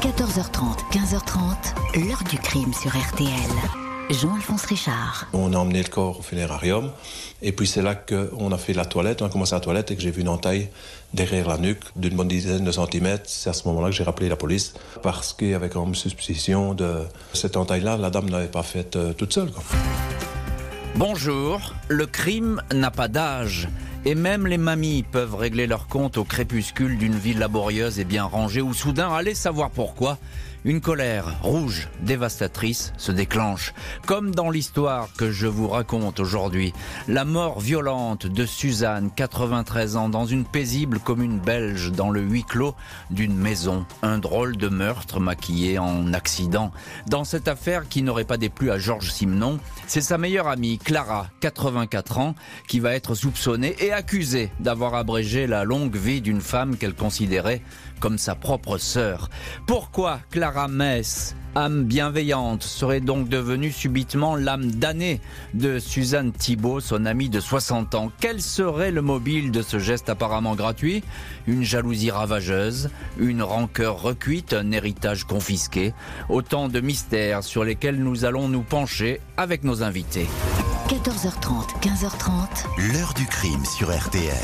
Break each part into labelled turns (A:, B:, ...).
A: 14h30, 15h30, l'heure du crime sur RTL. Jean-Alphonse Richard.
B: On a emmené le corps au funérarium et puis c'est là qu'on a fait la toilette, on a commencé la toilette et que j'ai vu une entaille derrière la nuque d'une bonne dizaine de centimètres. C'est à ce moment-là que j'ai rappelé la police parce qu'il y avait quand même suspicion de cette entaille-là, la dame n'avait pas faite euh, toute seule.
C: Bonjour, le crime n'a pas d'âge. Et même les mamies peuvent régler leur compte au crépuscule d'une vie laborieuse et bien rangée où soudain, allez savoir pourquoi, une colère rouge, dévastatrice, se déclenche. Comme dans l'histoire que je vous raconte aujourd'hui. La mort violente de Suzanne, 93 ans, dans une paisible commune belge, dans le huis clos d'une maison. Un drôle de meurtre maquillé en accident. Dans cette affaire qui n'aurait pas déplu à Georges Simenon, c'est sa meilleure amie, Clara, 84 ans, qui va être soupçonnée et accusée d'avoir abrégé la longue vie d'une femme qu'elle considérait comme sa propre sœur. Pourquoi Clara Mess, âme bienveillante, serait donc devenue subitement l'âme damnée de Suzanne Thibault, son amie de 60 ans? Quel serait le mobile de ce geste apparemment gratuit? Une jalousie ravageuse, une rancœur recuite, un héritage confisqué Autant de mystères sur lesquels nous allons nous pencher avec nos invités.
A: 14h30, 15h30.
D: L'heure du crime sur RTL.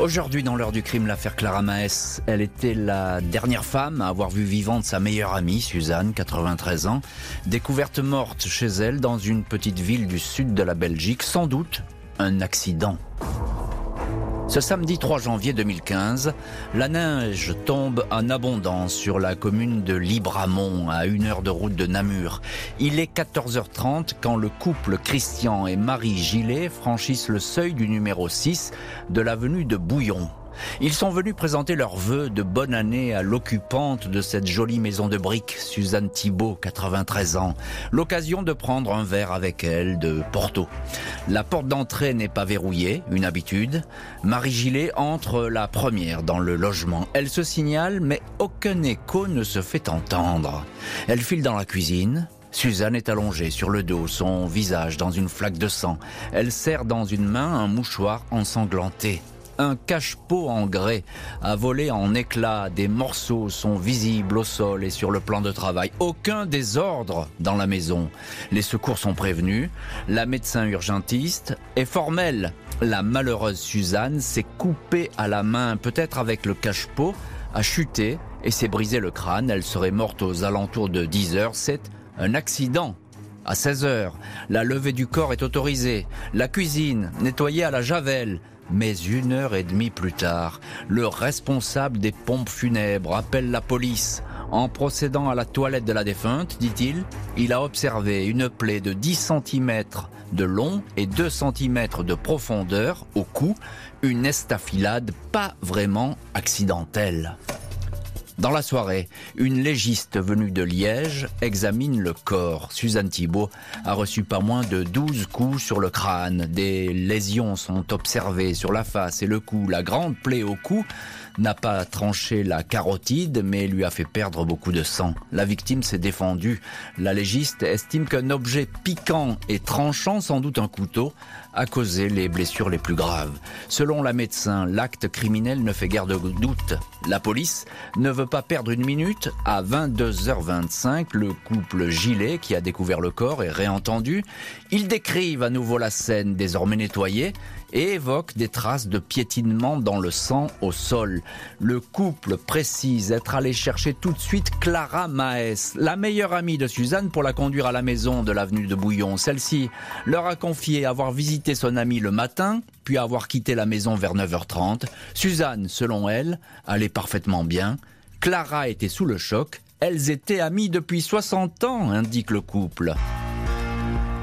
C: Aujourd'hui, dans l'heure du crime, l'affaire Clara Maes, elle était la dernière femme à avoir vu vivante sa meilleure amie, Suzanne, 93 ans, découverte morte chez elle dans une petite ville du sud de la Belgique, sans doute un accident. Ce samedi 3 janvier 2015, la neige tombe en abondance sur la commune de Libramont, à une heure de route de Namur. Il est 14h30 quand le couple Christian et Marie Gillet franchissent le seuil du numéro 6 de l'avenue de Bouillon. Ils sont venus présenter leurs vœux de bonne année à l'occupante de cette jolie maison de briques, Suzanne Thibault, 93 ans. L'occasion de prendre un verre avec elle de Porto. La porte d'entrée n'est pas verrouillée, une habitude. Marie Gillet entre la première dans le logement. Elle se signale, mais aucun écho ne se fait entendre. Elle file dans la cuisine, Suzanne est allongée sur le dos, son visage dans une flaque de sang. Elle serre dans une main un mouchoir ensanglanté un cache-pot en grès a volé en éclats. Des morceaux sont visibles au sol et sur le plan de travail. Aucun désordre dans la maison. Les secours sont prévenus. La médecin urgentiste est formelle. La malheureuse Suzanne s'est coupée à la main, peut-être avec le cache-pot, a chuté et s'est brisé le crâne. Elle serait morte aux alentours de 10 heures. C'est un accident à 16 heures. La levée du corps est autorisée. La cuisine, nettoyée à la javel. Mais une heure et demie plus tard, le responsable des pompes funèbres appelle la police. En procédant à la toilette de la défunte, dit-il, il a observé une plaie de 10 cm de long et 2 cm de profondeur au cou, une estafilade pas vraiment accidentelle. Dans la soirée, une légiste venue de Liège examine le corps. Suzanne Thibault a reçu pas moins de 12 coups sur le crâne. Des lésions sont observées sur la face et le cou. La grande plaie au cou n'a pas tranché la carotide, mais lui a fait perdre beaucoup de sang. La victime s'est défendue. La légiste estime qu'un objet piquant et tranchant, sans doute un couteau, a causé les blessures les plus graves. Selon la médecin, l'acte criminel ne fait guère de doute. La police ne veut pas perdre une minute. À 22h25, le couple Gilet, qui a découvert le corps, est réentendu. Ils décrivent à nouveau la scène désormais nettoyée et évoquent des traces de piétinement dans le sang au sol. Le couple précise être allé chercher tout de suite Clara Maes, la meilleure amie de Suzanne, pour la conduire à la maison de l'avenue de Bouillon. Celle-ci leur a confié avoir visité son amie le matin, puis avoir quitté la maison vers 9h30. Suzanne, selon elle, allait parfaitement bien. Clara était sous le choc. Elles étaient amies depuis 60 ans, indique le couple.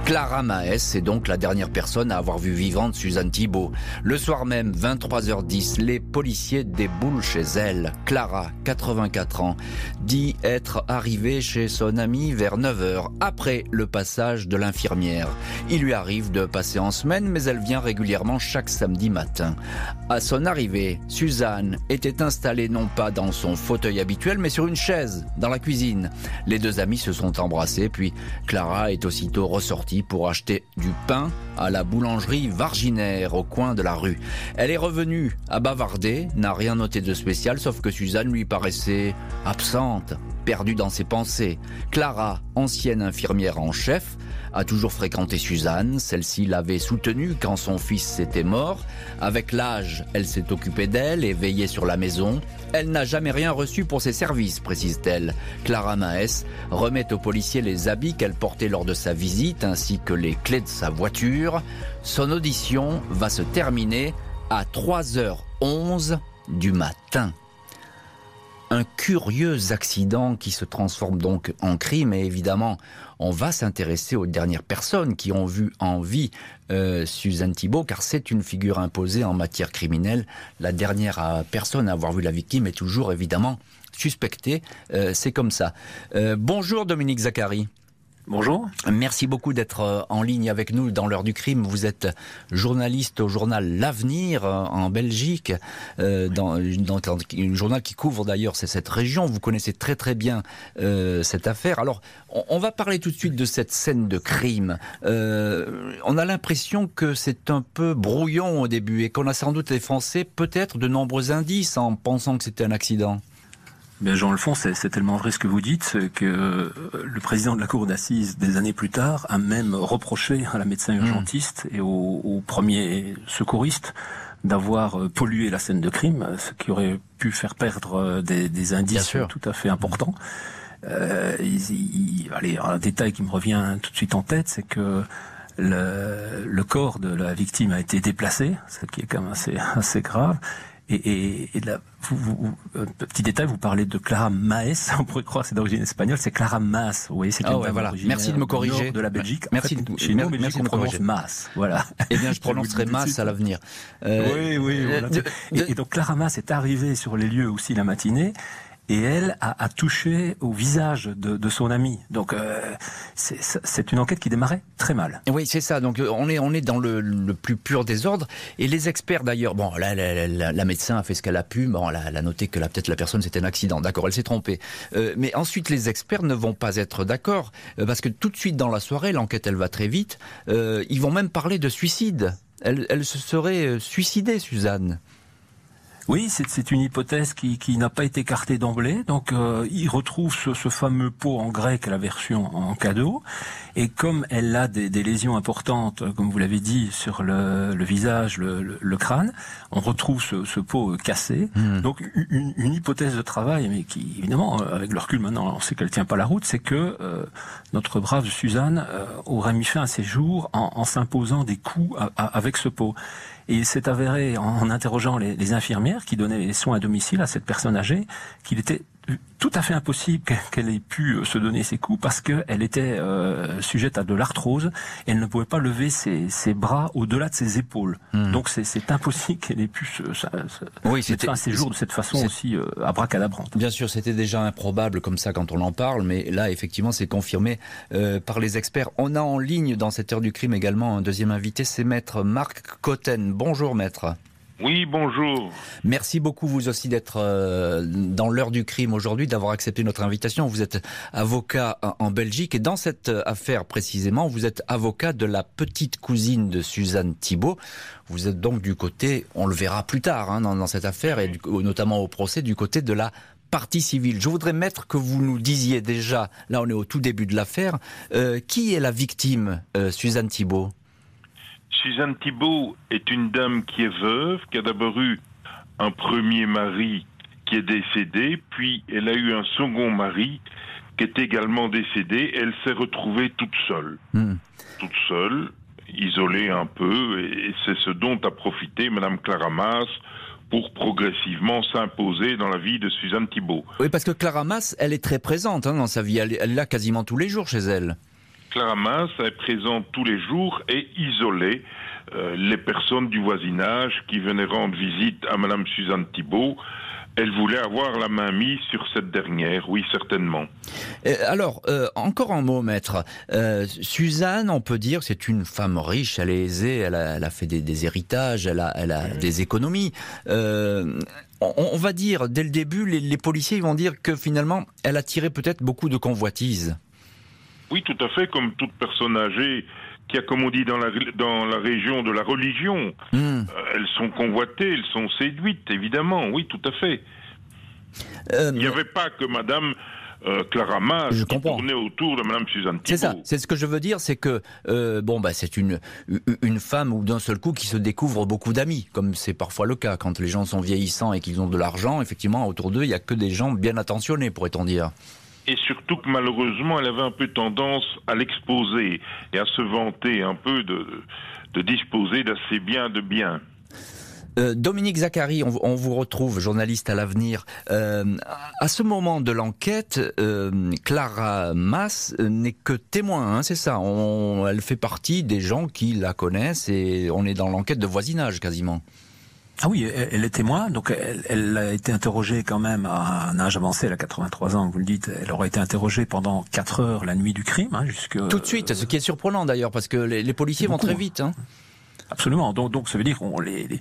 C: Clara Maes est donc la dernière personne à avoir vu vivante Suzanne Thibault. Le soir même, 23h10, les policiers déboulent chez elle. Clara, 84 ans, dit être arrivée chez son amie vers 9h, après le passage de l'infirmière. Il lui arrive de passer en semaine, mais elle vient régulièrement chaque samedi matin. À son arrivée, Suzanne était installée non pas dans son fauteuil habituel, mais sur une chaise, dans la cuisine. Les deux amis se sont embrassés, puis Clara est aussitôt ressortie pour acheter du pain à la boulangerie Varginaire au coin de la rue. Elle est revenue à bavarder, n'a rien noté de spécial sauf que Suzanne lui paraissait absente. Perdu dans ses pensées. Clara, ancienne infirmière en chef, a toujours fréquenté Suzanne. Celle-ci l'avait soutenue quand son fils était mort. Avec l'âge, elle s'est occupée d'elle et veillait sur la maison. Elle n'a jamais rien reçu pour ses services, précise-t-elle. Clara Maes remet au policier les habits qu'elle portait lors de sa visite ainsi que les clés de sa voiture. Son audition va se terminer à 3h11 du matin. Un curieux accident qui se transforme donc en crime et évidemment on va s'intéresser aux dernières personnes qui ont vu en vie euh, Suzanne Thibault car c'est une figure imposée en matière criminelle. La dernière euh, personne à avoir vu la victime est toujours évidemment suspectée. Euh, c'est comme ça. bonjour Dominique Zachary.
D: Bonjour.
C: Merci beaucoup d'être euh, en ligne avec nous dans l'heure du crime. Vous êtes journaliste au journal L'Avenir euh, en Belgique, euh, dans, un journal qui couvre d'ailleurs cette région. Vous connaissez très très bien cette affaire. Alors, on, va parler tout de suite de cette scène de crime. on a l'impression que c'est un peu brouillon au début et qu'on a sans doute effacé peut-être de nombreux indices en pensant que c'était un accident.
D: Mais Jean-Alphonse, c'est tellement vrai ce que vous dites que euh, le président de la cour d'assises des années plus tard a même reproché à la médecin hmm. urgentiste et au, premier secouriste d'avoir euh, pollué la scène de crime, ce qui aurait pu faire perdre euh, des, indices tout à fait importants. Euh, allez, un détail qui me revient tout de suite en tête, c'est que le, le, corps de la victime a été déplacé, ce qui est quand même assez, assez grave, et, et, et là, vous, vous, un petit détail, vous parlez de Clara Maes, on pourrait croire c'est d'origine espagnole, c'est Clara Mas. Vous voyez, c'est
C: ah ouais, voilà. Merci de me corriger.
D: De la Belgique.
C: Merci.
D: En fait, chez nous, merci on prononce Mas. Voilà.
C: Eh bien, je prononcerai Mas à l'avenir.
D: Euh, oui, oui. Voilà. Et, et, donc Clara Mas est arrivée sur les lieux aussi la matinée et elle a, touché au visage de, son ami. Donc euh, c'est une enquête qui démarrait très mal.
C: Oui, c'est ça. Donc euh, on est on est dans le, plus pur désordre. Et les experts d'ailleurs, bon, là la, la, médecin a fait ce qu'elle a pu. Bon, elle a, noté que peut-être la personne c'était un accident. D'accord, elle s'est trompée. Euh, mais ensuite les experts ne vont pas être d'accord parce que tout de suite dans la soirée, l'enquête elle va très vite. Ils vont même parler de suicide. Elle se serait suicidée, Suzanne.
D: Oui, c'est une hypothèse qui, qui n'a pas été écartée d'emblée. Donc, euh, il retrouve ce, ce, fameux pot en grec, la version en cadeau. Et comme elle a des, des lésions importantes, comme vous l'avez dit, sur le, le visage, le, le, crâne, on retrouve ce, ce pot cassé. Hmm. Donc, une, une, hypothèse de travail, mais qui, évidemment, euh, avec le recul maintenant, on sait qu'elle tient pas la route, c'est que euh, notre brave Suzanne euh, aurait mis fin à ses jours en, en s'imposant des coups avec ce pot. Et il s'est avéré, en, interrogeant les, infirmières qui donnaient les soins à domicile à cette personne âgée, qu'il était tout à fait impossible qu'elle ait pu euh, se donner ses coups parce qu'elle était euh, sujette à de l'arthrose elle ne pouvait pas lever ses, ses bras au-delà de ses épaules. Hmm. Donc c'est impossible qu'elle ait pu se, se, oui, mettre fin à ses jours de cette façon aussi euh, abracadabrante.
C: Bien sûr, c'était déjà improbable comme ça quand on en parle, mais là effectivement c'est confirmé euh, par les experts. On a en ligne dans cette heure du crime également un deuxième invité, c'est maître Marc Cotten. Bonjour maître.
E: Oui, bonjour.
C: Merci beaucoup vous aussi d'être euh, dans l'heure du crime aujourd'hui, d'avoir accepté notre invitation. Vous êtes avocat en Belgique et dans cette affaire précisément, vous êtes avocat de la petite cousine de Suzanne Thibault. Vous êtes donc du côté, on le verra plus tard hein, dans, dans, cette affaire et notamment au procès, du côté de la partie civile. Je voudrais mettre que vous nous disiez déjà, là on est au tout début de l'affaire, euh, qui est la victime, euh, Suzanne Thibault?
E: Suzanne Thibault est une dame qui est veuve, qui a d'abord eu un premier mari qui est décédé, puis elle a eu un second mari qui est également décédé. Elle s'est retrouvée toute seule. Hmm. Toute seule, isolée un peu, et c'est ce dont a profité Madame Clara Maas pour progressivement s'imposer dans la vie de Suzanne Thibault.
C: Oui, parce que Clara Maas, elle est très présente hein, dans sa vie. Elle, elle est là quasiment tous les jours chez elle.
E: Clara Maas est présente tous les jours et isolée euh, les personnes du voisinage qui venaient rendre visite à Madame Suzanne Thibault. Elle voulait avoir la main mise sur cette dernière, oui, certainement.
C: alors, euh, encore un mot, maître. Euh, Suzanne, on peut dire, c'est une femme riche, elle est aisée, elle a, elle a fait des, des, héritages, elle a, elle a des économies. Euh, on, on, va dire, dès le début, les, les policiers vont dire que finalement, elle a tiré peut-être beaucoup de convoitises.
E: Oui, tout à fait, comme toute personne âgée qui a, comme on dit dans la, dans la région de la religion, mmh. euh, elles sont convoitées, elles sont séduites, évidemment, oui, tout à fait. Il n'y avait pas que Madame euh, Clara
C: je
E: qui tournait autour de Madame Suzanne
C: C'est ça.
E: Thibault.
C: C'est ce que je veux dire, c'est que euh, bon bah c'est une une femme ou d'un seul coup qui se découvre beaucoup d'amis, comme c'est parfois le cas quand les gens sont vieillissants et qu'ils ont de l'argent. Effectivement, autour d'eux, il y a que des gens bien attentionnés, pourrait-on dire.
E: Et surtout que malheureusement, elle avait un peu tendance à l'exposer et à se vanter un peu de, de disposer d'assez bien de biens.
C: Euh, Dominique Zachary, on, vous retrouve, journaliste à l'avenir. Euh, à ce moment de l'enquête, euh, Clara Mass n'est que témoin, hein, c'est ça. Elle fait partie des gens qui la connaissent et on est dans l'enquête de voisinage quasiment.
D: Ah oui, elle, est témoin, donc elle, elle, a été interrogée quand même à un âge avancé, elle a 83 ans, vous le dites. Elle aurait été interrogée pendant 4 heures la nuit du crime, hein, jusque...
C: Tout de suite, ce qui est surprenant d'ailleurs, parce que les, les policiers vont très vite. Hein.
D: Absolument. Donc, donc, ça veut dire qu'on les, les,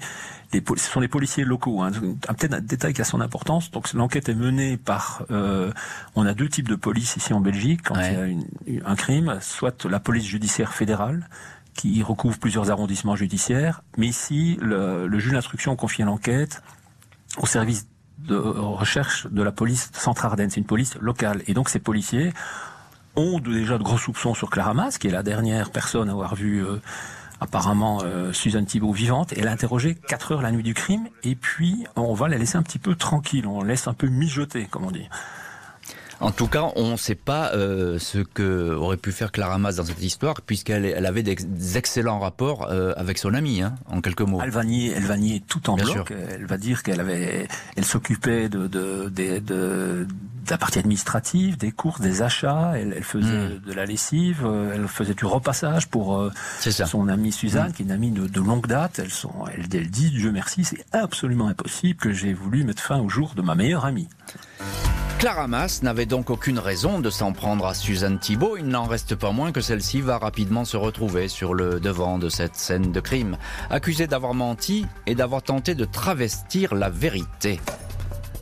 D: les, ce sont les policiers locaux. Hein. Peut-être un détail qui a son importance. Donc, l'enquête est menée par. Euh, on a deux types de police ici en Belgique quand ouais. il y a une, un crime, soit la police judiciaire fédérale qui recouvre plusieurs arrondissements judiciaires, mais ici le, juge d'instruction confie l'enquête au service de recherche de la police Centre-Ardenne. C'est une police locale, et donc ces policiers ont déjà de gros soupçons sur Clara Mas, qui est la dernière personne à avoir vu. Euh, apparemment euh, Suzanne Thibault vivante. Elle a interrogé 4 heures la nuit du crime et puis on va la laisser un petit peu tranquille, on laisse un peu mijoter, comme on dit.
C: En tout cas, on ne sait pas euh, ce que aurait pu faire Clara Mas dans cette histoire, puisqu'elle elle avait des excellents rapports euh, avec son amie, hein, en quelques mots.
D: Elle va nier, elle va nier tout en Bien bloc. Sûr. Elle va dire qu'elle avait, elle s'occupait de, de, de, de, de la partie administrative, des courses, des achats. Elle, elle faisait mmh. de la lessive, elle faisait du repassage pour euh, son amie Suzanne, mmh. qui est une amie de, de longue date. Elles sont, elle, elle dit, Dieu merci, c'est absolument impossible que j'ai voulu mettre fin au jour de ma meilleure amie.
C: Clara Mas n'avait donc aucune raison de s'en prendre à Suzanne Thibault. Il n'en reste pas moins que celle-ci va rapidement se retrouver sur le devant de cette scène de crime, accusée d'avoir menti et d'avoir tenté de travestir la vérité.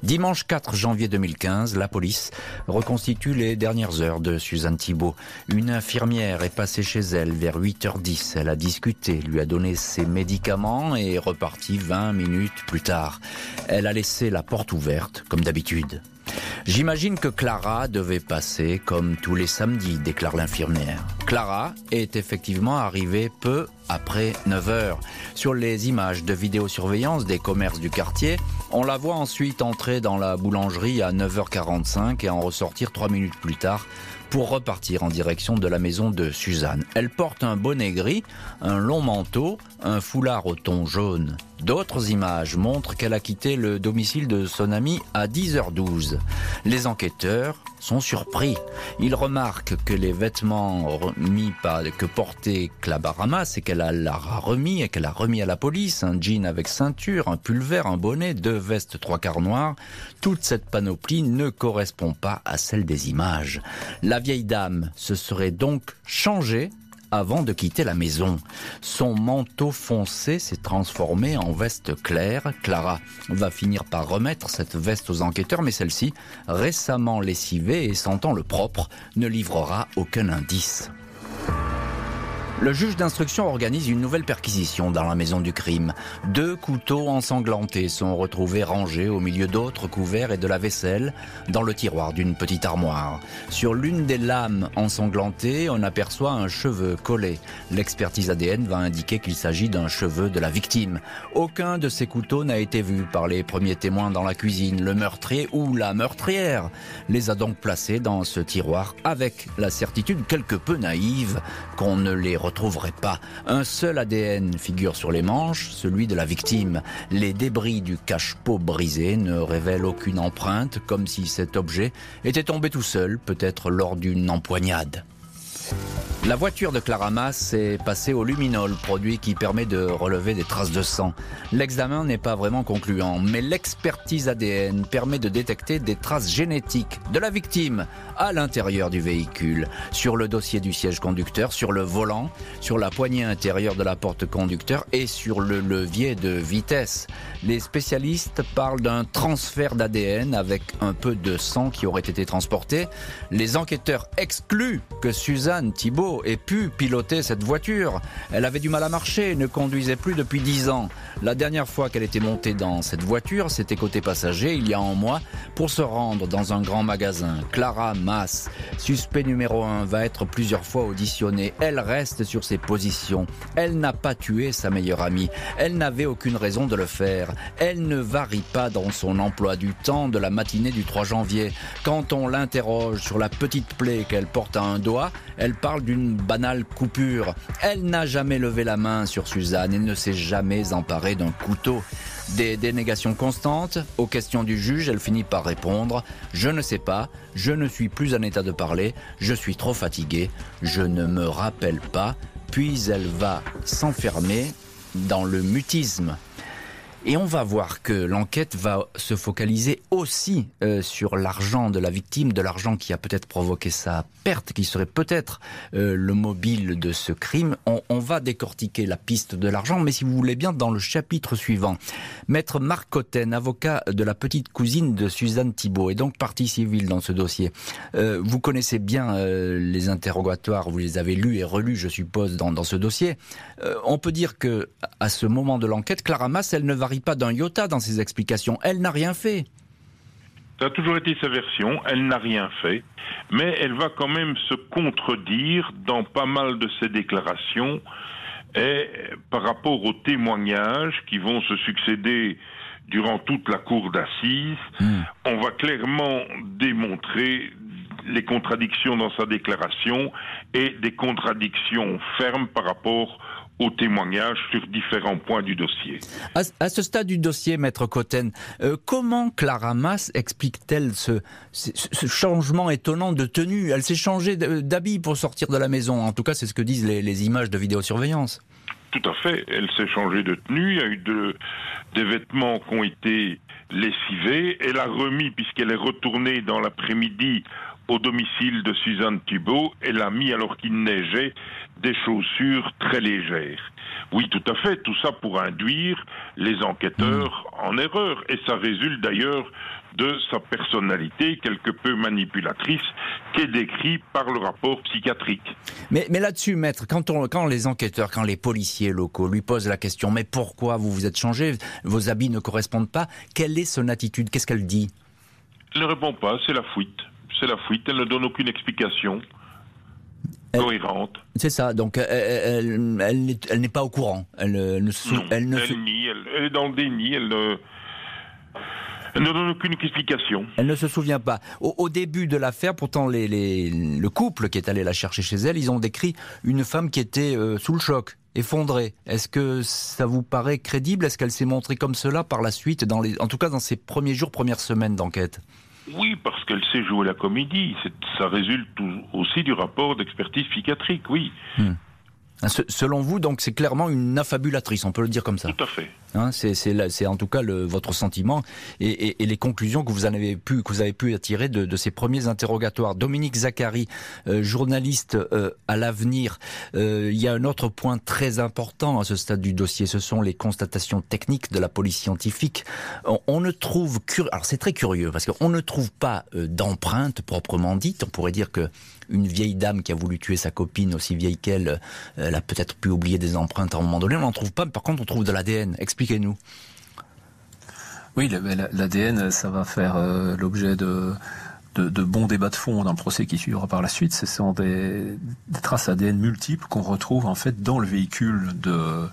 C: Dimanche 4 janvier 2015, la police reconstitue les dernières heures de Suzanne Thibault. Une infirmière est passée chez elle vers 8h10. Elle a discuté, lui a donné ses médicaments et est repartie 20 minutes plus tard. Elle a laissé la porte ouverte, comme d'habitude. J'imagine que Clara devait passer comme tous les samedis, déclare l'infirmière. Clara est effectivement arrivée peu après 9 heures. Sur les images de vidéosurveillance des commerces du quartier, on la voit ensuite entrer dans la boulangerie à 9h45 et en ressortir 3 minutes plus tard pour repartir en direction de la maison de Suzanne. Elle porte un bonnet gris, un long manteau, un foulard au ton jaune. D'autres images montrent qu'elle a quitté le domicile de son ami à 10h12. Les enquêteurs sont surpris. Ils remarquent que les vêtements remis par, que portait Clabarama, c'est qu'elle a remis et qu'elle a remis à la police, un jean avec ceinture, un pull vert, un bonnet, deux vestes trois quarts noirs. Toute cette panoplie ne correspond pas à celle des images. La vieille dame se serait donc changée avant de quitter la maison. Son manteau foncé s'est transformé en veste claire. Clara va finir par remettre cette veste aux enquêteurs, mais celle-ci, récemment lessivée et sentant le propre, ne livrera aucun indice. Le juge d'instruction organise une nouvelle perquisition dans la maison du crime. Deux couteaux ensanglantés sont retrouvés rangés au milieu d'autres couverts et de la vaisselle dans le tiroir d'une petite armoire. Sur l'une des lames ensanglantées, on aperçoit un cheveu collé. L'expertise ADN va indiquer qu'il s'agit d'un cheveu de la victime. Aucun de ces couteaux n'a été vu par les premiers témoins dans la cuisine. Le meurtrier ou la meurtrière les a donc placés dans ce tiroir avec la certitude quelque peu naïve qu'on ne les retrouve retrouverait pas. Un seul ADN figure sur les manches, celui de la victime. Les débris du cache-pot brisé ne révèlent aucune empreinte, comme si cet objet était tombé tout seul, peut-être lors d'une empoignade. La voiture de Clara Mass est passée au luminol, produit qui permet de relever des traces de sang. L'examen n'est pas vraiment concluant, mais l'expertise ADN permet de détecter des traces génétiques de la victime à l'intérieur du véhicule, sur le dossier du siège conducteur, sur le volant, sur la poignée intérieure de la porte conducteur et sur le levier de vitesse. Les spécialistes parlent d'un transfert d'ADN avec un peu de sang qui aurait été transporté. Les enquêteurs excluent que Suzanne Thibault ait pu piloter cette voiture. Elle avait du mal à marcher, ne conduisait plus depuis dix ans. La dernière fois qu'elle était montée dans cette voiture, c'était côté passager, il y a un mois, pour se rendre dans un grand magasin. Clara Suspect numéro un, va être plusieurs fois auditionnée. Elle reste sur ses positions. Elle n'a pas tué sa meilleure amie. Elle n'avait aucune raison de le faire. Elle ne varie pas dans son emploi du temps de la matinée du 3 janvier. Quand on l'interroge sur la petite plaie qu'elle porte à un doigt, elle parle d'une banale coupure. Elle n'a jamais levé la main sur Suzanne et ne s'est jamais emparée d'un couteau. Des dénégations constantes aux questions du juge, elle finit par répondre ⁇ Je ne sais pas, je ne suis plus en état de parler, je suis trop fatiguée, je ne me rappelle pas ⁇ puis elle va s'enfermer dans le mutisme. Et on va voir que l'enquête va se focaliser aussi euh, sur l'argent de la victime, de l'argent qui a peut-être provoqué sa perte, qui serait peut-être euh, le mobile de ce crime. On, on, va décortiquer la piste de l'argent, mais si vous voulez bien, dans le chapitre suivant. Maître Marc Cotten, avocat de la petite cousine de Suzanne Thibault, et donc partie civile dans ce dossier. Euh, vous connaissez bien euh, les interrogatoires, vous les avez lus et relus, je suppose, dans, dans ce dossier. Euh, on peut dire que à ce moment de l'enquête, Clara Mass, elle ne varie pas d'un iota dans ses explications. Elle n'a rien fait.
E: Ça a toujours été sa version, elle n'a rien fait, mais elle va quand même se contredire dans pas mal de ses déclarations et par rapport aux témoignages qui vont se succéder durant toute la cour d'assises, mmh. on va clairement démontrer les contradictions dans sa déclaration et des contradictions fermes par rapport aux témoignages sur différents points du dossier.
C: À, à ce stade du dossier, Maître Cotten, euh, comment Clara Mass explique-t-elle ce, ce, ce, changement étonnant de tenue? Elle s'est changée d'habit pour sortir de la maison. En tout cas, c'est ce que disent les, les images de vidéosurveillance.
E: Tout à fait. Elle s'est changée de tenue. Il y a eu de, des vêtements qui ont été lessivés. Elle a remis, puisqu'elle est retournée dans l'après-midi au domicile de Suzanne Thibault, elle a mis, alors qu'il neigeait, des chaussures très légères. Oui, tout à fait, tout ça pour induire les enquêteurs mmh. en erreur. Et ça résulte d'ailleurs de sa personnalité quelque peu manipulatrice qui est décrit par le rapport psychiatrique.
C: Mais, mais là-dessus, maître, quand, on, quand les enquêteurs, quand les policiers locaux lui posent la question, mais pourquoi vous vous êtes changé, vos habits ne correspondent pas, quelle est son attitude? Qu'est-ce qu'elle dit?
E: Elle ne répond pas, c'est la fuite c'est la fuite, elle ne donne aucune explication cohérente.
C: C'est ça, donc elle, elle, elle, elle n'est pas au courant. Elle, ne,
E: non, elle, ne se... nie, elle, est dans le déni, elle ne... Elle ne donne aucune explication.
C: Elle ne se souvient pas. Au, au début de l'affaire, pourtant, les, les, le couple qui est allé la chercher chez elle, ils ont décrit une femme qui était euh, sous le choc, effondrée. Est-ce que ça vous paraît crédible? Est-ce qu'elle s'est montrée comme cela par la suite, dans les, en tout cas dans ses premiers jours, premières semaines d'enquête?
E: Oui, parce qu'elle sait jouer la comédie. Ça résulte aussi du rapport d'expertise psychiatrique, oui.
C: Hmm. Selon vous, donc, c'est clairement une affabulatrice, on peut le dire comme ça.
E: Tout à fait.
C: Hein, c'est en tout cas le, votre sentiment et, et, et, les conclusions que vous en avez pu que vous avez pu attirer de, de ces premiers interrogatoires. Dominique Zachary, euh, journaliste euh, à l'avenir. Euh, il y a un autre point très important à ce stade du dossier. Ce sont les constatations techniques de la police scientifique. On, on ne trouve alors c'est très curieux parce qu'on ne trouve pas euh, d'empreinte proprement dite. On pourrait dire que une vieille dame qui a voulu tuer sa copine aussi vieille qu'elle, euh, elle a peut-être pu oublier des empreintes à un moment donné. On n'en trouve pas. Mais par contre, on trouve de l'ADN. Expliquez-nous.
D: Oui, l'ADN, ça va faire euh, l'objet de, bons débats de fond dans le procès qui suivra par la suite. Ce sont des, des traces ADN multiples qu'on retrouve en fait dans le véhicule de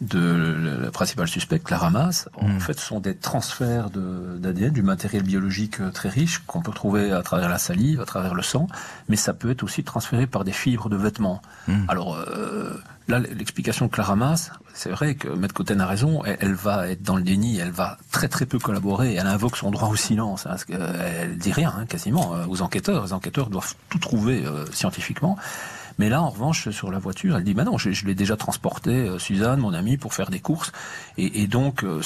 D: de la principale suspecte, la ramasse. En mmh. fait, ce sont des transferts d'ADN, du matériel biologique euh, très riche qu'on peut trouver à travers la salive, à travers le sang, mais ça peut être aussi transféré par des fibres de vêtements. Mmh. Alors euh, là, l'explication de Clara Mass, c'est vrai que Maître Cotten a raison, elle, elle, va être dans le déni, elle va très très peu collaborer, elle invoque son droit au silence, hein, parce qu'elle dit rien hein, quasiment euh, aux enquêteurs. Les enquêteurs doivent tout trouver euh, scientifiquement. Mais là, en revanche, sur la voiture, elle dit, bah non, je, l'ai déjà transporté, euh, Suzanne, mon amie, pour faire des courses. Et, et donc, euh,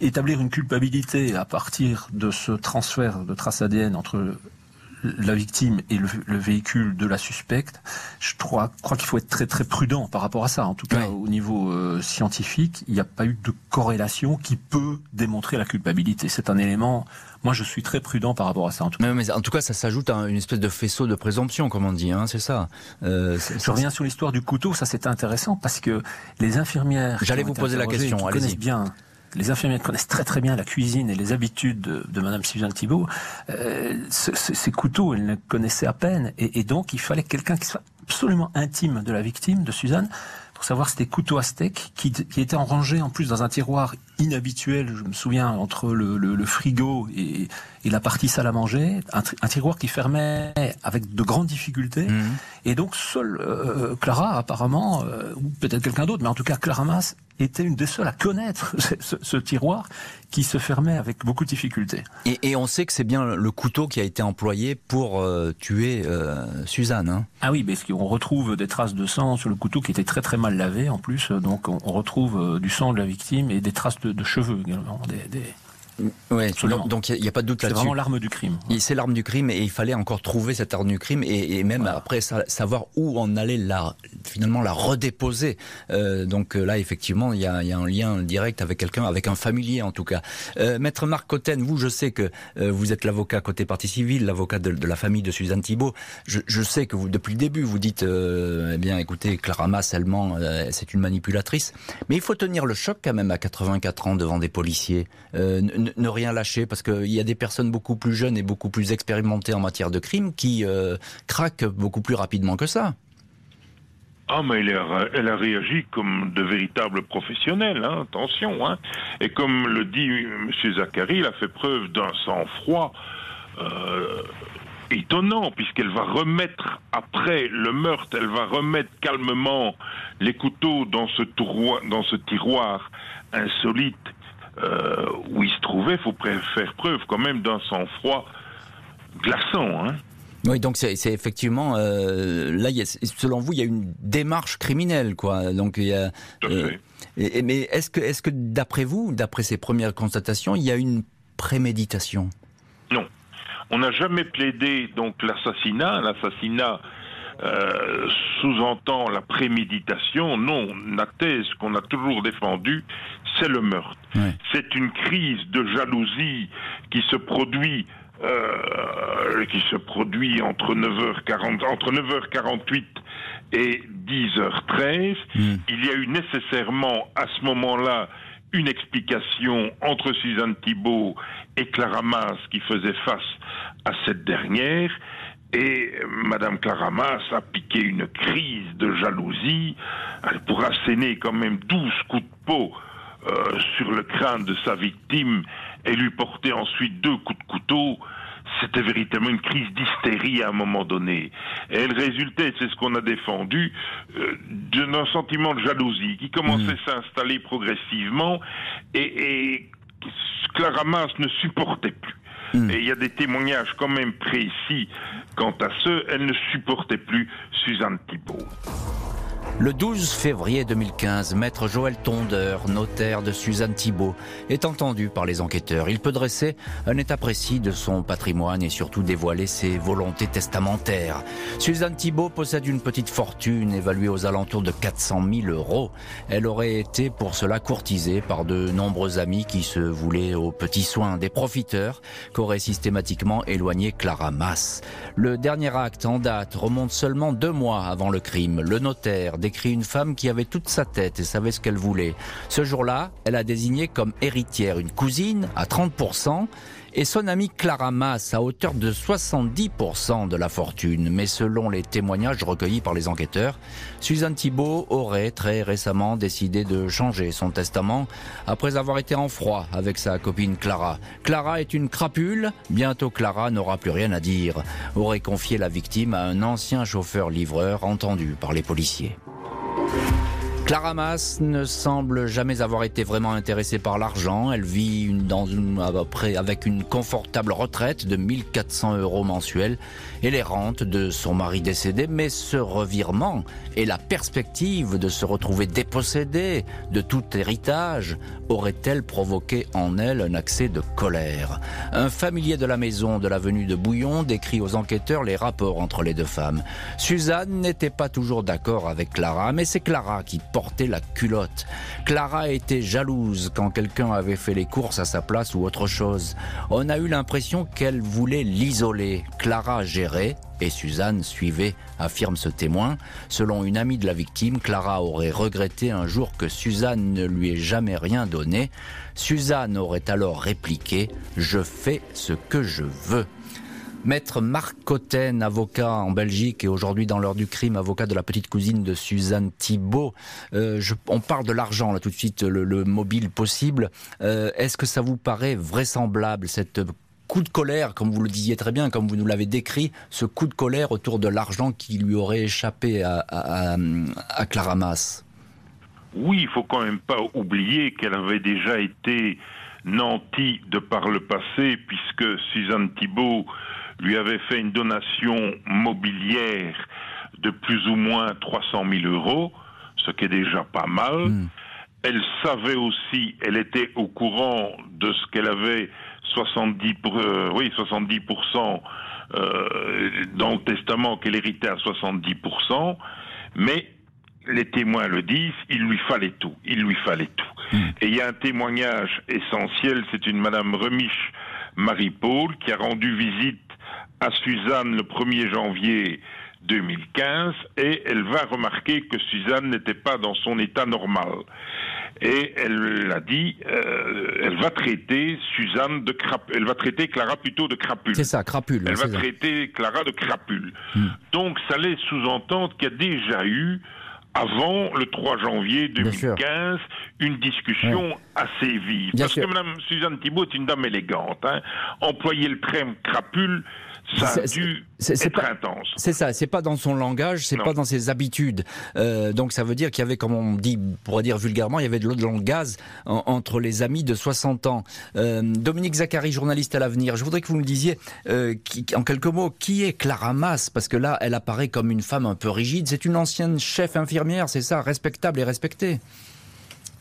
D: établir une culpabilité à partir de ce transfert de traces ADN entre la victime et le, véhicule de la suspecte, je crois, crois qu'il faut être très très prudent par rapport à ça. En tout cas, au niveau euh, scientifique, il n'y a pas eu de corrélation qui peut démontrer la culpabilité. C'est un élément. Moi, je suis très prudent par rapport à ça.
C: En tout cas, mais, en tout cas ça s'ajoute à une espèce de faisceau de présomption, comme on dit. Hein, c'est ça.
D: Euh, je reviens sur l'histoire du couteau. Ça, c'est intéressant parce que les infirmières.
C: J'allais vous poser la question.
D: Qui connaissent bien les infirmières connaissent très très bien la cuisine et les habitudes de, de Madame Sylviane Thibault. Euh, ces couteaux, elles ne connaissaient à peine, et, et donc il fallait quelqu'un qui soit absolument intime de la victime, de Suzanne, pour savoir c'était couteau à steak qui, qui était rangé en plus dans un tiroir inhabituel, je me souviens, entre le, le, le frigo et, et, la partie salle à manger, un, un, tiroir qui fermait avec de grandes difficultés. Mmh. Et donc seule euh, Clara, apparemment, euh, ou peut-être quelqu'un d'autre, mais en tout cas Clara Mass, était une des seules à connaître ce, ce, tiroir qui se fermait avec beaucoup de difficultés.
C: Et, et on sait que c'est bien le couteau qui a été employé pour euh, tuer euh, Suzanne. Hein.
D: Ah oui, parce qu'on retrouve des traces de sang sur le couteau qui était très très mal lavé en plus. Donc on, on retrouve euh, du sang de la victime et des traces de, de cheveux également, des, des,
C: Ouais, donc il n'y a, pas de doute là-dessus.
D: C'est vraiment l'arme du crime.
C: C'est l'arme du crime et il fallait encore trouver cette arme du crime et, et même voilà. après savoir où on allait la finalement la redéposer. Euh, donc euh, là effectivement il y a, y a, un lien direct avec quelqu'un, avec un familier en tout cas. Euh, Maître Marc Cotten, vous je sais que euh, vous êtes l'avocat côté partie civile, l'avocat de, de, la famille de Suzanne Thibault. Je, je, sais que vous depuis le début vous dites eh bien écoutez Clara Mass c'est une manipulatrice. Mais il faut tenir le choc quand même à 84 ans devant des policiers ne rien lâcher parce qu'il y a des personnes beaucoup plus jeunes et beaucoup plus expérimentées en matière de crime qui euh, craquent beaucoup plus rapidement que ça.
E: Ah, mais elle a, elle réagi comme de véritables professionnels, hein, attention. Hein. Et comme le dit M. Zachary, il a fait preuve d'un sang-froid euh, étonnant, puisqu'elle va remettre, après le meurtre, elle va remettre calmement les couteaux dans ce, dans ce tiroir insolite euh, où il se trouvait, il faut faire preuve quand même d'un sang-froid glaçant. Hein.
C: Oui, donc c'est effectivement euh, là, il y a, selon vous, il y a une démarche criminelle, quoi. Donc il y a.
E: Euh,
C: et, mais est-ce que, est-ce que d'après vous, d'après ces premières constatations, il y a une préméditation?
E: Non, on n'a jamais plaidé donc l'assassinat. L'assassinat euh, sous-entend la préméditation. Non, la thèse qu'on a toujours défendue, c'est le meurtre. C'est une crise de jalousie qui se produit euh, qui se produit entre 9h40 entre 9h48 et 10h13.
C: Mm.
E: Il y a eu nécessairement à ce moment-là une explication entre Suzanne Thibault et Clara Mas qui faisait face à cette dernière. Et Madame Clara Mas a piqué une crise de jalousie pour asséner quand même 12 coups de peau euh, sur le crâne de sa victime et lui porter ensuite deux coups de couteau, c'était véritablement une crise d'hystérie à un moment donné. Et elle résultait, c'est ce qu'on a défendu, euh, d'un sentiment de jalousie qui commençait mmh. à s'installer progressivement et, et Clara Mas ne supportait plus. Mmh. Et il y a des témoignages quand même précis quant à ce, elle ne supportait plus Suzanne Thibault.
C: Le 12 février 2015, maître Joël Tondeur, notaire de Suzanne Thibault, est entendu par les enquêteurs. Il peut dresser un état précis de son patrimoine et surtout dévoiler ses volontés testamentaires. Suzanne Thibault possède une petite fortune évaluée aux alentours de 400 000 euros. Elle aurait été pour cela courtisée par de nombreux amis qui se voulaient aux petits soins, des profiteurs qu'aurait systématiquement éloigné Clara Mass. Le dernier acte en date remonte seulement deux mois avant le crime. Le notaire décrit une femme qui avait toute sa tête et savait ce qu'elle voulait. Ce jour-là, elle a désigné comme héritière une cousine à 30% et son amie Clara Mass à hauteur de 70% de la fortune. Mais selon les témoignages recueillis par les enquêteurs, Suzanne Thibault aurait très récemment décidé de changer son testament après avoir été en froid avec sa copine Clara. Clara est une crapule, bientôt Clara n'aura plus rien à dire, aurait confié la victime à un ancien chauffeur-livreur entendu par les policiers. Clara Mass ne semble jamais avoir été vraiment intéressée par l'argent. Elle vit une, avec une confortable retraite de 1400 euros mensuels et les rentes de son mari décédé. Mais ce revirement et la perspective de se retrouver dépossédée de tout héritage aurait-elle provoqué en elle un accès de colère? Un familier de la maison de l'avenue de Bouillon décrit aux enquêteurs les rapports entre les deux femmes. Suzanne n'était pas toujours d'accord avec Clara, mais c'est Clara qui portait la culotte. Clara était jalouse quand quelqu'un avait fait les courses à sa place ou autre chose. On a eu l'impression qu'elle voulait l'isoler. Clara gérait et Suzanne suivait, affirme ce témoin. Selon une amie de la victime, Clara aurait regretté un jour que Suzanne ne lui ait jamais rien donné. Suzanne aurait alors répliqué ⁇ Je fais ce que je veux ⁇ Maître Marc Cotten, avocat en Belgique et aujourd'hui dans l'heure du crime, avocat de la petite cousine de Suzanne Thibault. Euh, on parle de l'argent là tout de suite, le, mobile possible. Euh, est-ce que ça vous paraît vraisemblable cette coup de colère, comme vous le disiez très bien, comme vous nous l'avez décrit, ce coup de colère autour de l'argent qui lui aurait échappé à, à, Clara Mass
E: Oui, il faut quand même pas oublier qu'elle avait déjà été nantie de par le passé, puisque Suzanne Thibault lui avait fait une donation mobilière de plus ou moins 300 000 euros, ce qui est déjà pas mal. Hmm. Elle savait aussi, elle était au courant de ce qu'elle avait 70, euh, oui, 70% euh, dans le testament qu'elle héritait à 70%, mais les témoins le disent, il lui fallait tout, il lui fallait tout. Hmm. Et il y a un témoignage essentiel, c'est une Madame Remiche Marie-Paul qui a rendu visite à Suzanne le 1er janvier 2015 et elle va remarquer que Suzanne n'était pas dans son état normal. Et elle l'a dit, euh, elle va traiter Suzanne de crapule. Elle va traiter Clara plutôt de crapule.
C: C'est ça, crapule.
E: Elle va traiter Clara de crapule. Hmm. Donc ça laisse sous-entendre qu'il y a déjà eu avant le 3 janvier 2015, une discussion assez vive. Parce que Mme Suzanne Thibault est une dame élégante. Hein. Employer le terme crapule, ça a dû être pas, intense.
C: C'est ça, c'est pas dans son langage, c'est pas dans ses habitudes. Euh, donc ça veut dire qu'il y avait, comme on dit, pourrait dire vulgairement, il y avait de l'eau de gaz entre les amis de 60 ans. Euh, Dominique Zachary, journaliste à l'avenir, je voudrais que vous me disiez, euh, qui, en quelques mots, qui est Clara Mass Parce que là, elle apparaît comme une femme un peu rigide. C'est une ancienne chef infirmière, c'est ça, respectable et respectée?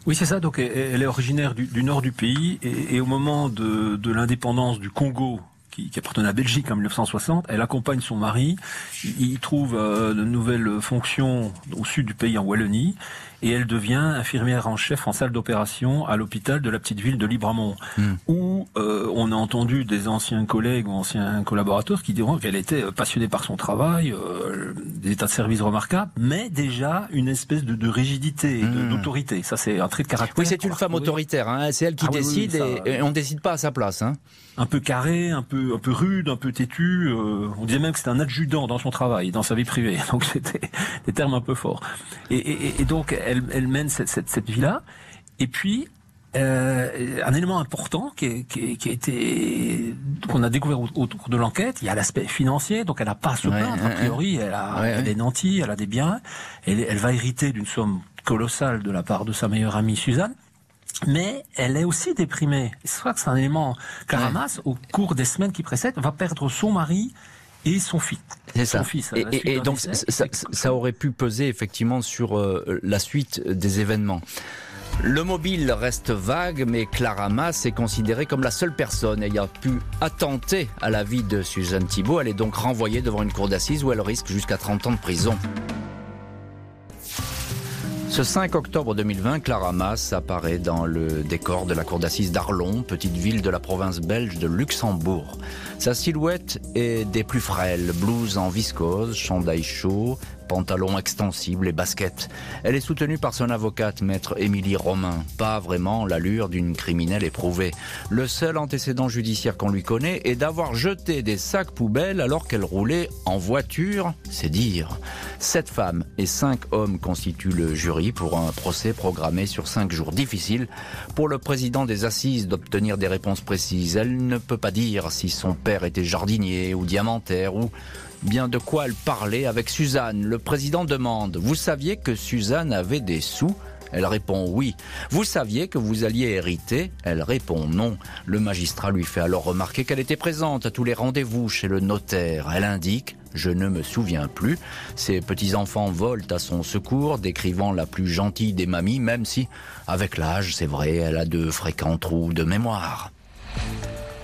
D: Oui, c'est ça. Donc, elle est originaire du, nord du pays et, et au moment de, de l'indépendance du Congo qui, qui appartenait à la Belgique en 1960. Elle accompagne son mari. Il, trouve euh, de nouvelles fonctions au sud du pays, en Wallonie et elle devient infirmière en chef en salle d'opération à l'hôpital de la petite ville de Libramont, hmm. où euh, on a entendu des anciens collègues ou anciens collaborateurs qui diront qu'elle était passionnée par son travail, euh, des états de service remarquables, mais déjà une espèce de, de rigidité, hmm. d'autorité. Ça, c'est un trait de caractère.
C: Oui, c'est une femme autoritaire. Hein. C'est elle qui ah décide et, on décide pas à sa place. Hein.
D: Un peu carré, un peu, un peu rude, un peu têtu. Euh, on disait même que c'était un adjudant dans son travail, dans sa vie privée. Donc c'était des termes un peu forts. Et, et, et donc elle, mène cette, cette, vie-là. Et puis, euh, un élément important qui, qui, a été qu'on a découvert autour de l'enquête, il y a l'aspect financier, donc elle n'a pas à se plaindre a priori, elle a, des nantis, elle a des biens, elle, elle va hériter d'une somme colossale de la part de sa meilleure amie Suzanne. Mais elle est aussi déprimée. C'est vrai que c'est un élément. Caramas, au cours des semaines qui précèdent, va perdre son mari et son fils.
C: C'est ça. Fils, et, donc ça, aurait pu peser effectivement sur euh, la suite des événements. Le mobile reste vague, mais Clara Mass est considérée comme la seule personne ayant pu attenter à la vie de Suzanne Thibault. Elle est donc renvoyée devant une cour d'assises où elle risque jusqu'à 30 ans de prison. Ce 5 octobre 2020, Clara Mass apparaît dans le décor de la cour d'assises d'Arlon, petite ville de la province belge de Luxembourg. Sa silhouette est des plus frêles, blouse en viscose, chandail chaud, pantalon extensible et baskets. Elle est soutenue par son avocate, maître Émilie Romain. Pas vraiment l'allure d'une criminelle éprouvée. Le seul antécédent judiciaire qu'on lui connaît est d'avoir jeté des sacs poubelles alors qu'elle roulait en voiture, c'est dire. Sept femmes et cinq hommes constituent le jury pour un procès programmé sur cinq jours. Difficile pour le président des assises d'obtenir des réponses précises. Elle ne peut pas dire si son père était jardinier ou diamantaire ou Bien de quoi elle parlait avec Suzanne. Le président demande Vous saviez que Suzanne avait des sous? Elle répond oui. Vous saviez que vous alliez hériter? Elle répond non. Le magistrat lui fait alors remarquer qu'elle était présente à tous les rendez-vous chez le notaire. Elle indique je ne me souviens plus. Ses petits-enfants volent à son secours, décrivant la plus gentille des mamies, même si, avec l'âge, c'est vrai, elle a de fréquents trous de mémoire.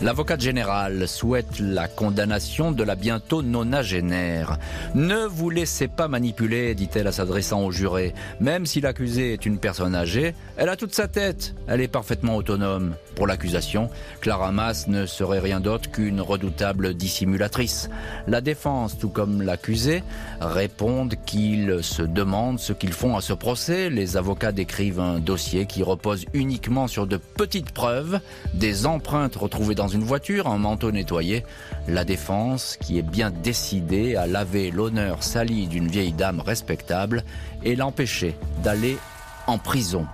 C: L'avocate générale souhaite la condamnation de la bientôt nonagénaire. Ne vous laissez pas manipuler, dit-elle en s'adressant au juré. Même si l'accusée est une personne âgée, elle a toute sa tête. Elle est parfaitement autonome. Pour l'accusation, Clara Mass ne serait rien d'autre qu'une redoutable dissimulatrice. La défense, tout comme l'accusé, répondent qu'ils se demandent ce qu'ils font à ce procès. Les avocats décrivent un dossier qui repose uniquement sur de petites preuves, des empreintes retrouvées dans une voiture, un manteau nettoyé. La défense, qui est bien décidée à laver l'honneur sali d'une vieille dame respectable et l'empêcher d'aller en prison.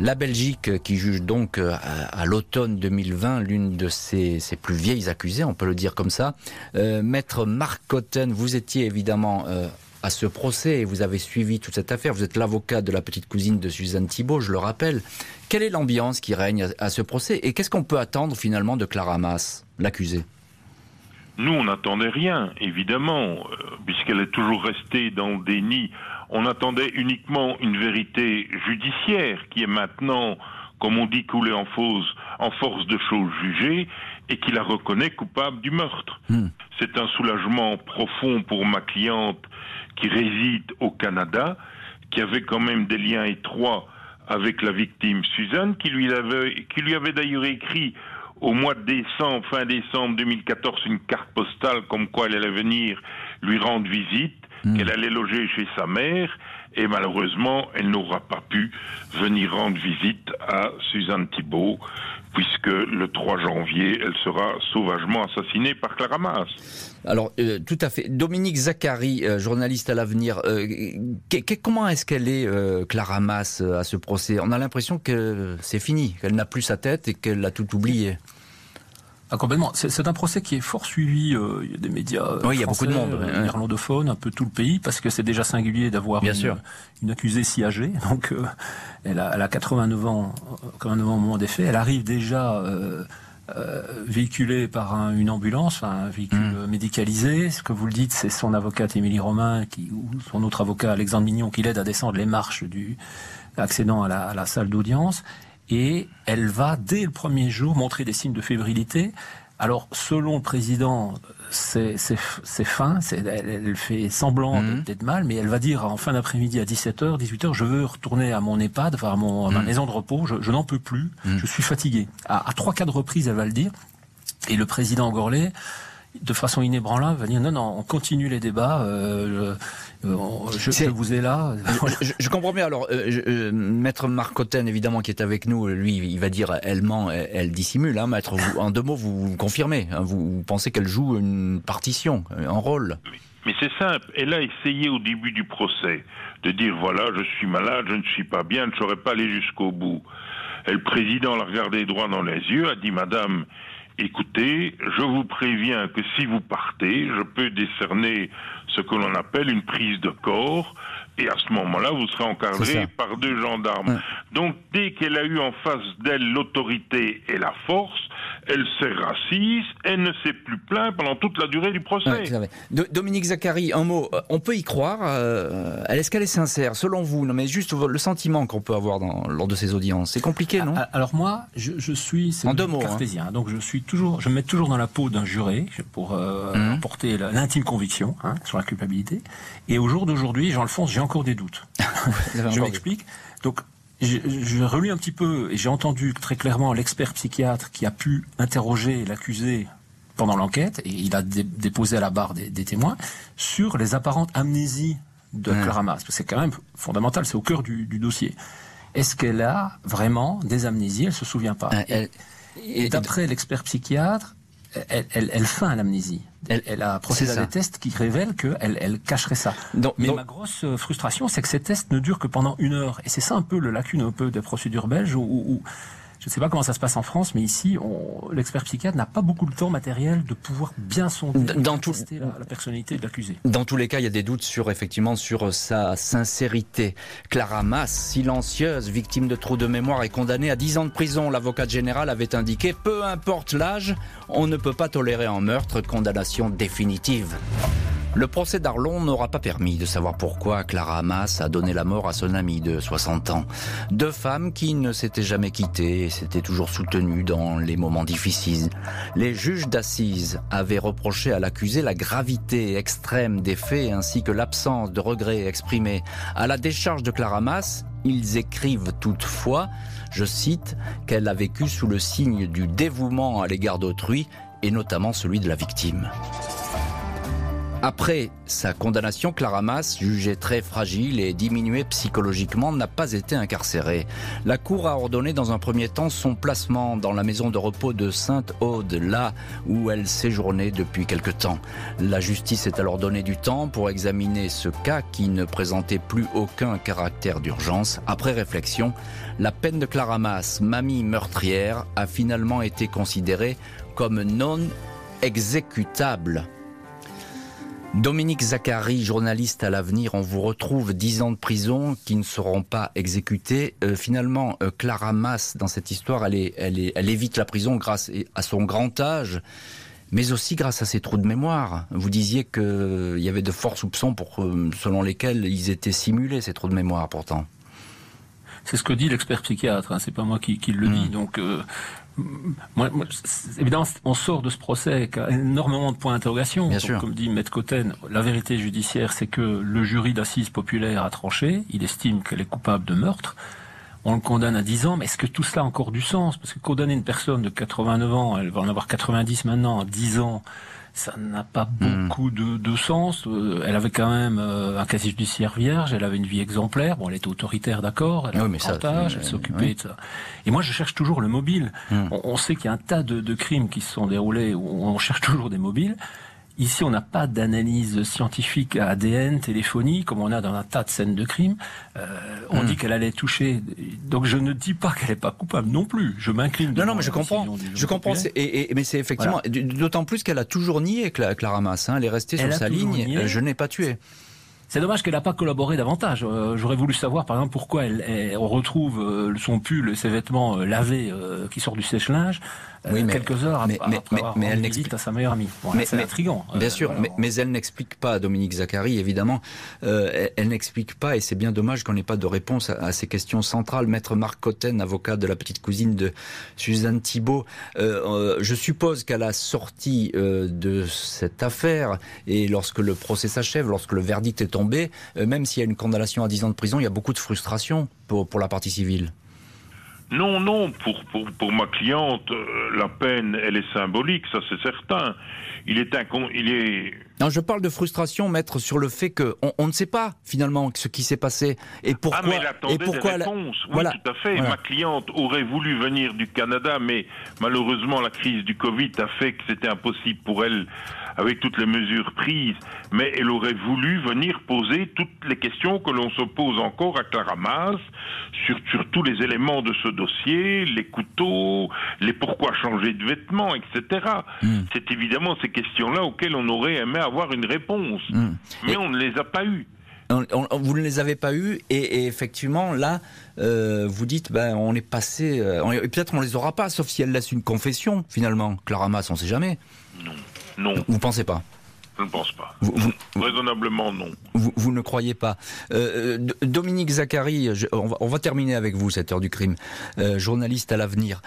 C: La Belgique, qui juge donc euh, à, l'automne 2020 l'une de ses, plus vieilles accusées, on peut le dire comme ça. Euh, Maître Marc Cotten, vous étiez évidemment euh, à ce procès et vous avez suivi toute cette affaire. Vous êtes l'avocat de la petite cousine de Suzanne Thibault, je le rappelle. Quelle est l'ambiance qui règne à, ce procès et qu'est-ce qu'on peut attendre finalement de Clara Mass, l'accusée?
E: Nous, on n'attendait rien, évidemment, puisqu'elle est toujours restée dans des nids on attendait uniquement une vérité judiciaire qui est maintenant, comme on dit, coulée en, en force de choses jugées et qui la reconnaît coupable du meurtre. Hmm. C'est un soulagement profond pour ma cliente qui réside au Canada, qui avait quand même des liens étroits avec la victime Suzanne, qui lui avait, qui lui avait d'ailleurs écrit au mois de décembre, fin décembre 2014, une carte postale comme quoi elle allait venir lui rendre visite Hmm. qu'elle allait loger chez sa mère et malheureusement, elle n'aura pas pu venir rendre visite à Suzanne Thibault puisque le 3 janvier, elle sera sauvagement assassinée par Clara Mass.
C: Alors, euh, tout à fait. Dominique Zachary, euh, journaliste à l'avenir, euh, comment est-ce qu'elle est, Clara Mass, à ce procès? On a l'impression que c'est fini, qu'elle n'a plus sa tête et qu'elle a tout oublié.
D: Ah, complètement. C'est un procès qui est fort suivi. Euh, il y a des médias
C: euh, oui, il y a beaucoup de monde,
D: euh, néerlandophones, un peu tout le pays, parce que c'est déjà singulier d'avoir une, une, accusée si âgée. Donc, elle, a, elle, a, 89 ans, 89 ans au moment des faits. Elle arrive déjà véhiculée par une ambulance, un véhicule mm. médicalisé. Ce que vous le dites, c'est son avocate Émilie Romain, qui, ou son autre avocat Alexandre Mignon, qui l'aide à descendre les marches du accédant à la, à la salle d'audience et elle va, dès le premier jour, montrer des signes de fébrilité. Alors, selon le président, c'est fin, elle, elle, fait semblant mhm. d'être mal, mais elle va dire en fin d'après-midi à 17h, 18h, je veux retourner à mon EHPAD, enfin à, mon, ma mhm. maison de repos, je, n'en peux plus, mhm. je suis fatigué. À, trois, quatre reprises, elle va le dire. Et le président Gorlet, de façon inébranlable, va dire non, non, on continue les débats. Euh, euh, je, vous ai là.
C: je, comprends bien. Alors, euh, euh, Maître Marc évidemment, qui est avec nous, lui, il va dire elle ment, elle, dissimule. Hein, maître, en deux mots, vous, confirmez. Hein, vous, pensez qu'elle joue une partition, un rôle.
E: Mais c'est simple. Elle a essayé au début du procès de dire voilà, je suis malade, je ne suis pas bien, je ne saurais pas aller jusqu'au bout. Et le président l'a regardé droit dans les yeux, a dit Madame, écoutez, je vous préviens que si vous partez, je peux décerner ce que l'on appelle une prise de corps, et à ce moment-là, vous serez encadré par deux gendarmes. Donc, dès qu'elle a eu en face d'elle l'autorité et la force, elle s'est rassise, elle ne s'est plus plainte pendant toute la durée du procès.
C: Dominique Zachary, un mot, on peut y croire. Euh, est-ce qu'elle est sincère, selon vous Non, mais juste le sentiment qu'on peut avoir dans, lors de ces audiences, c'est compliqué, non
D: ah, Alors moi, je, suis
C: en deux mots,
D: hein. cartésien, donc je suis toujours, je me mets toujours dans la peau d'un juré pour euh, mmh. porter l'intime conviction hein, sur la culpabilité. Et au jour d'aujourd'hui, Jean-Alphonse, j'ai encore des doutes. je m'explique. Donc je, relis un petit peu et j'ai entendu très clairement l'expert psychiatre qui a pu interroger l'accusé pendant l'enquête et il a déposé à la barre des, témoins sur les apparentes amnésies de mmh. Clara Mas. C'est quand même fondamental, c'est au cœur du, dossier. Est-ce qu'elle a vraiment des amnésies? Elle se souvient pas. et d'après l'expert psychiatre, elle, elle, elle feint l'amnésie. Elle, elle, a procédé à des tests qui révèlent qu'elle elle cacherait ça. Mais ma grosse euh, frustration, c'est que ces tests ne durent que pendant une heure. Et c'est ça un peu le lacune un peu des procédures belges où, Je ne sais pas comment ça se passe en France, mais ici, l'expert psychiatre n'a pas beaucoup de temps matériel de pouvoir bien sonder,
C: dans
D: tester la, la, personnalité de l'accusé.
C: Dans tous les cas, il y a des doutes sur effectivement sur sa sincérité. Clara Mass, silencieuse, victime de trous de mémoire, est condamnée à 10 ans de prison. L'avocat général avait indiqué, peu importe l'âge, on ne peut pas tolérer un meurtre, condamnation définitive. Le procès d'Arlon n'aura pas permis de savoir pourquoi Clara Hamas a donné la mort à son amie de 60 ans. Deux femmes qui ne s'étaient jamais quittées et s'étaient toujours soutenues dans les moments difficiles. Les juges d'assises avaient reproché à l'accusé la gravité extrême des faits ainsi que l'absence de regret exprimé. À la décharge de Clara Hamas, ils écrivent toutefois, je cite, qu'elle a vécu sous le signe du dévouement à l'égard d'autrui et notamment celui de la victime. Après sa condamnation, Clara Mass, jugée très fragile et diminuée psychologiquement, n'a pas été incarcérée. La Cour a ordonné dans un premier temps son placement dans la maison de repos de Sainte-Aude, là où elle séjournait depuis quelque temps. La justice est alors donné du temps pour examiner ce cas qui ne présentait plus aucun caractère d'urgence. Après réflexion, la peine de Clara Mass, mamie meurtrière, a finalement été considérée comme non exécutable. Dominique Zachary, journaliste à l'avenir, on vous retrouve dix ans de prison qui ne seront pas exécutés. Euh, finalement, euh, Clara Mass, dans cette histoire, elle, est, elle, est, elle évite la prison grâce à son grand âge, mais aussi grâce à ses trous de mémoire. Vous disiez qu'il euh, y avait de forts soupçons pour, selon lesquels ils étaient simulés, ces trous de mémoire, pourtant.
D: C'est ce que dit l'expert psychiatre, hein, c'est pas moi qui, qui le dis. Hmm. Donc, moi, évidemment, on sort de ce procès avec énormément de points d'interrogation. Comme dit Maître Cotten, la vérité judiciaire, c'est que le jury d'assises populaire a tranché. Il estime qu'elle est coupable de meurtre. On le condamne à 10 ans, mais est-ce que tout cela a encore du sens? Parce que condamner une personne de 89 ans, elle va en avoir 90 maintenant, à 10 ans, ça n'a pas hmm. beaucoup de, de, sens. Euh, elle avait quand même euh, un casier judiciaire vierge, elle avait une vie exemplaire. Bon, elle était autoritaire, d'accord, elle avait un âge, elle s'occupait de ça. Et moi, je cherche toujours le mobile. Hmm. On, on, sait qu'il y a un tas de, de, crimes qui se sont déroulés où on cherche toujours des mobiles. Ici, on n'a pas d'analyse scientifique à ADN, téléphonie, comme on a dans un tas de scènes de crime. Euh, on hmm. dit qu'elle allait toucher. Donc, je ne dis pas qu'elle n'est pas coupable non plus. Je m'incline.
C: Non, non, mais je comprends. Je comprends. Et, mais c'est effectivement d'autant plus qu'elle a toujours nié Clara Mass. Hein. Elle est restée sur sa ligne. je n'ai pas tué.
D: C'est dommage qu'elle n'a pas collaboré davantage. Euh, j'aurais voulu savoir, par exemple, pourquoi elle, on retrouve euh, son pull, ses vêtements lavés qui sortent du sèche-linge. Oui, mais, quelques heures mais, après, mais, avoir mais elle n'explique à sa meilleure amie. mais, c'est intriguant.
C: Bien sûr, mais, elle n'explique pas, Dominique Zachary, évidemment, euh, elle, n'explique pas, et c'est bien dommage qu'on n'ait pas de réponse à, ces questions centrales. Maître Marc Cotten, avocat de la petite cousine de Suzanne Thibault, euh, euh, je suppose qu'à la sortie de cette affaire, et lorsque le procès s'achève, lorsque le verdict est tombé, même s'il y a une condamnation à 10 ans de prison, il y a beaucoup de frustration pour, pour la partie civile.
E: Non, non, pour, pour, pour ma cliente, euh, la peine, elle est symbolique, ça c'est certain. Il est incon... il est...
C: Non, je parle de frustration, maître, sur le fait que on, ne sait pas finalement ce qui s'est passé et pourquoi. Ah,
E: mais elle et pourquoi des réponses. Oui, voilà. tout à fait. Ma cliente aurait voulu venir du Canada, mais malheureusement la crise du Covid a fait que c'était impossible pour elle avec toutes les mesures prises, mais elle aurait voulu venir poser toutes les questions que l'on se pose encore à Clara Maas sur, sur tous les éléments de ce dossier, les couteaux, les pourquoi changer de vêtements, etc. Hmm. C'est évidemment ces questions-là auxquelles on aurait aimé avoir une réponse, hmm. mais on ne les a pas eues.
C: vous ne les avez pas eues et, effectivement là euh, vous dites ben on est passé euh, peut-être on les aura pas sauf si elle laisse une confession finalement Clara Maas on sait jamais
E: non non.
C: Vous pensez pas
E: je ne pense pas. Raisonnablement, non.
C: Vous, ne croyez pas. Euh, euh, Dominique Zachary, on, va, terminer avec vous cette heure du crime. Euh, journaliste à l'avenir.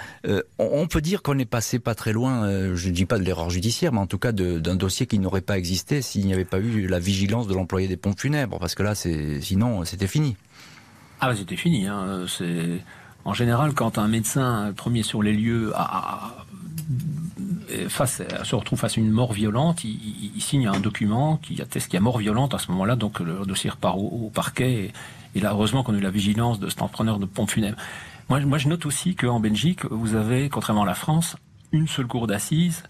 C: on, peut dire qu'on est passé pas très loin, je ne dis pas de l'erreur judiciaire, mais en tout cas d'un dossier qui n'aurait pas existé s'il n'y avait pas eu la vigilance de l'employé des pompes funèbres. Parce que là, sinon, c'était fini.
D: Ah, bah, c'était fini. Hein. En général, quand un médecin premier sur les lieux a face, se retrouve face à une mort violente, il, signe un document qui atteste qu'il y a mort violente à ce moment-là, donc le dossier repart au, parquet. Et, là, heureusement qu'on a eu la vigilance de cet entrepreneur de pompe funèbre. Moi, moi, je note aussi qu'en Belgique, vous avez, contrairement à la France, une seule cour d'assises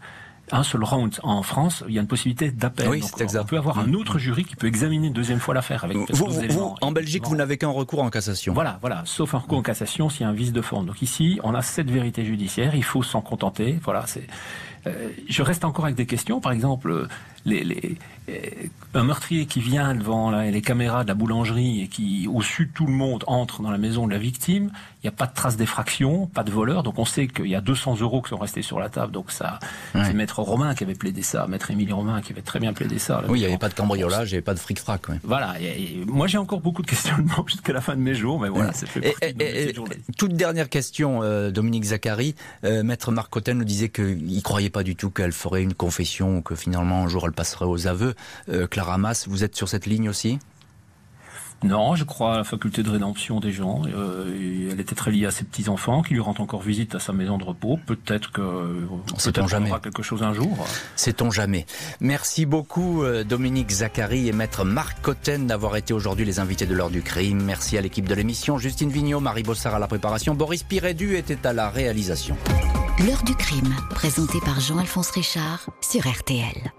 D: un seul round. En France, il y a une possibilité d'appel.
C: Oui,
D: Donc,
C: c'est exact.
D: On peut avoir un
C: Mm.
D: autre jury qui peut examiner une deuxième fois l'affaire avec
C: Vous, en Belgique, vous n'avez qu'un recours en cassation.
D: Voilà, voilà, sauf un recours en cassation s'il y a un vice de forme. Donc ici, on a cette vérité judiciaire, il faut s'en contenter. Voilà, c'est. euh, je reste encore avec des questions. Par exemple, euh, les, les, euh, un meurtrier qui vient devant les caméras de la boulangerie et qui, au-dessus de tout le monde, entre dans la maison de la victime. Il n'y a pas de trace d'effraction, pas de voleur. Donc on sait qu'il y a 200 euros qui sont restés sur la table. Donc ça,
C: Ouais.
D: c'est Maître Romain qui avait plaidé ça, Maître Émilie Romain qui avait très bien plaidé ça.
C: Oui, il n'y avait pas de cambriolage, il n'y avait pas de fric-frac. ouais.
D: Voilà. Et, et moi, j'ai encore beaucoup de questionnements jusqu'à la fin de mes jours, mais voilà, ça fait
C: Et-
D: de
C: toute dernière question, euh, Dominique Zachary. Euh, Maître Marc Cotten nous disait qu'il ne croyait pas du tout qu'elle ferait une confession ou que finalement un jour elle passerait aux aveux. Euh, Clara Mass, vous êtes sur cette ligne aussi?
D: Non, je crois à la faculté de rédemption des gens. Euh, elle était très liée à ses petits enfants qui lui rendent encore visite à sa maison de repos. Peut-être que peut-être qu'on
C: jamais.
D: aura quelque chose un jour.
C: Sait-on jamais. Merci beaucoup euh, Dominique Zachary et Maître Marc Cotten d'avoir été aujourd'hui les invités de l'heure du crime. Merci à l'équipe de l'émission, Justine Vignot, Marie Bossard à la préparation, Boris Pirédu était à la réalisation.
A: L'heure du crime, présenté par Jean-Alphonse Richard sur RTL.